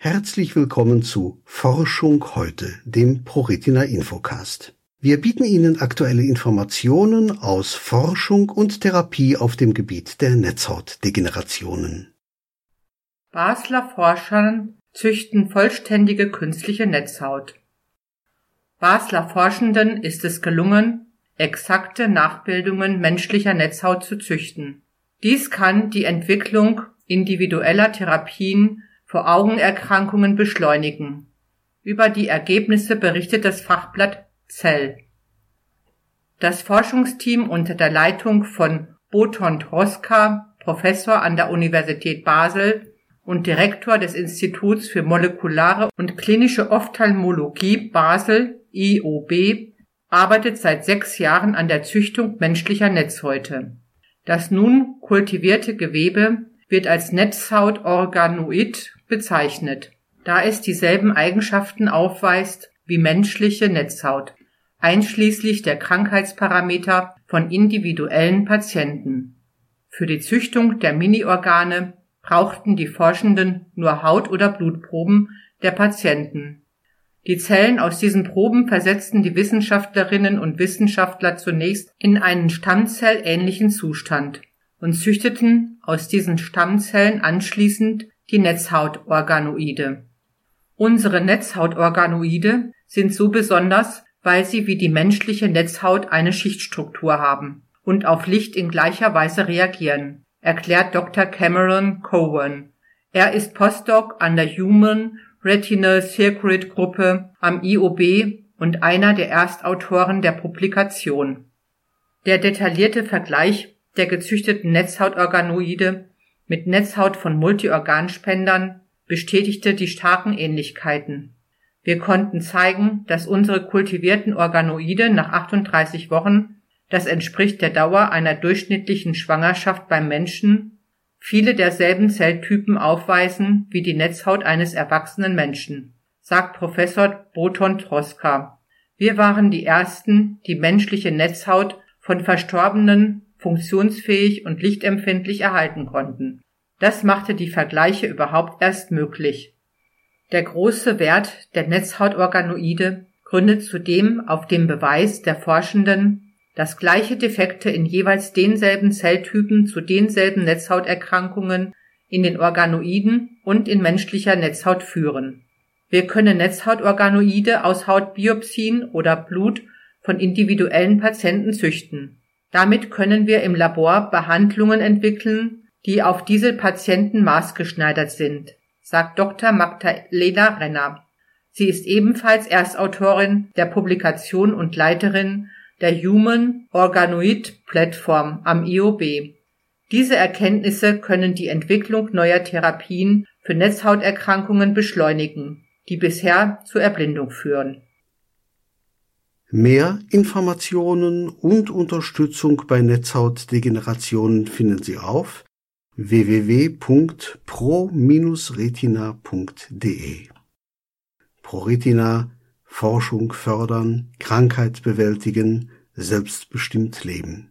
Herzlich willkommen zu Forschung heute, dem ProRetina Infocast. Wir bieten Ihnen aktuelle Informationen aus Forschung und Therapie auf dem Gebiet der Netzhautdegenerationen. Basler Forscher züchten vollständige künstliche Netzhaut. Basler Forschenden ist es gelungen, exakte Nachbildungen menschlicher Netzhaut zu züchten. Dies kann die Entwicklung individueller Therapien vor Augenerkrankungen beschleunigen. Über die Ergebnisse berichtet das Fachblatt Zell. Das Forschungsteam unter der Leitung von Boton Troska, Professor an der Universität Basel und Direktor des Instituts für molekulare und klinische Ophthalmologie Basel IOB, arbeitet seit sechs Jahren an der Züchtung menschlicher Netzhäute. Das nun kultivierte Gewebe wird als Netzhautorganoid bezeichnet, da es dieselben Eigenschaften aufweist wie menschliche Netzhaut, einschließlich der Krankheitsparameter von individuellen Patienten. Für die Züchtung der Mini-Organe brauchten die Forschenden nur Haut- oder Blutproben der Patienten. Die Zellen aus diesen Proben versetzten die Wissenschaftlerinnen und Wissenschaftler zunächst in einen stammzellähnlichen Zustand und züchteten aus diesen Stammzellen anschließend die Netzhautorganoide. Unsere Netzhautorganoide sind so besonders, weil sie wie die menschliche Netzhaut eine Schichtstruktur haben und auf Licht in gleicher Weise reagieren, erklärt Dr. Cameron Cowan. Er ist Postdoc an der Human Retinal Circuit Gruppe am IOB und einer der Erstautoren der Publikation. Der detaillierte Vergleich der gezüchteten Netzhautorganoide mit Netzhaut von Multiorganspendern bestätigte die starken Ähnlichkeiten. Wir konnten zeigen, dass unsere kultivierten Organoide nach 38 Wochen, das entspricht der Dauer einer durchschnittlichen Schwangerschaft beim Menschen, viele derselben Zelltypen aufweisen wie die Netzhaut eines erwachsenen Menschen, sagt Professor Boton Troska. Wir waren die ersten, die menschliche Netzhaut von verstorbenen funktionsfähig und lichtempfindlich erhalten konnten. Das machte die Vergleiche überhaupt erst möglich. Der große Wert der Netzhautorganoide gründet zudem auf dem Beweis der Forschenden, dass gleiche Defekte in jeweils denselben Zelltypen zu denselben Netzhauterkrankungen in den Organoiden und in menschlicher Netzhaut führen. Wir können Netzhautorganoide aus Hautbiopsien oder Blut von individuellen Patienten züchten. Damit können wir im Labor Behandlungen entwickeln, die auf diese Patienten maßgeschneidert sind, sagt Dr. Magdalena Renner. Sie ist ebenfalls Erstautorin der Publikation und Leiterin der Human Organoid Platform am IOB. Diese Erkenntnisse können die Entwicklung neuer Therapien für Netzhauterkrankungen beschleunigen, die bisher zur Erblindung führen. Mehr Informationen und Unterstützung bei Netzhautdegenerationen finden Sie auf www.pro-retina.de. ProRetina Forschung fördern, Krankheit bewältigen, selbstbestimmt leben.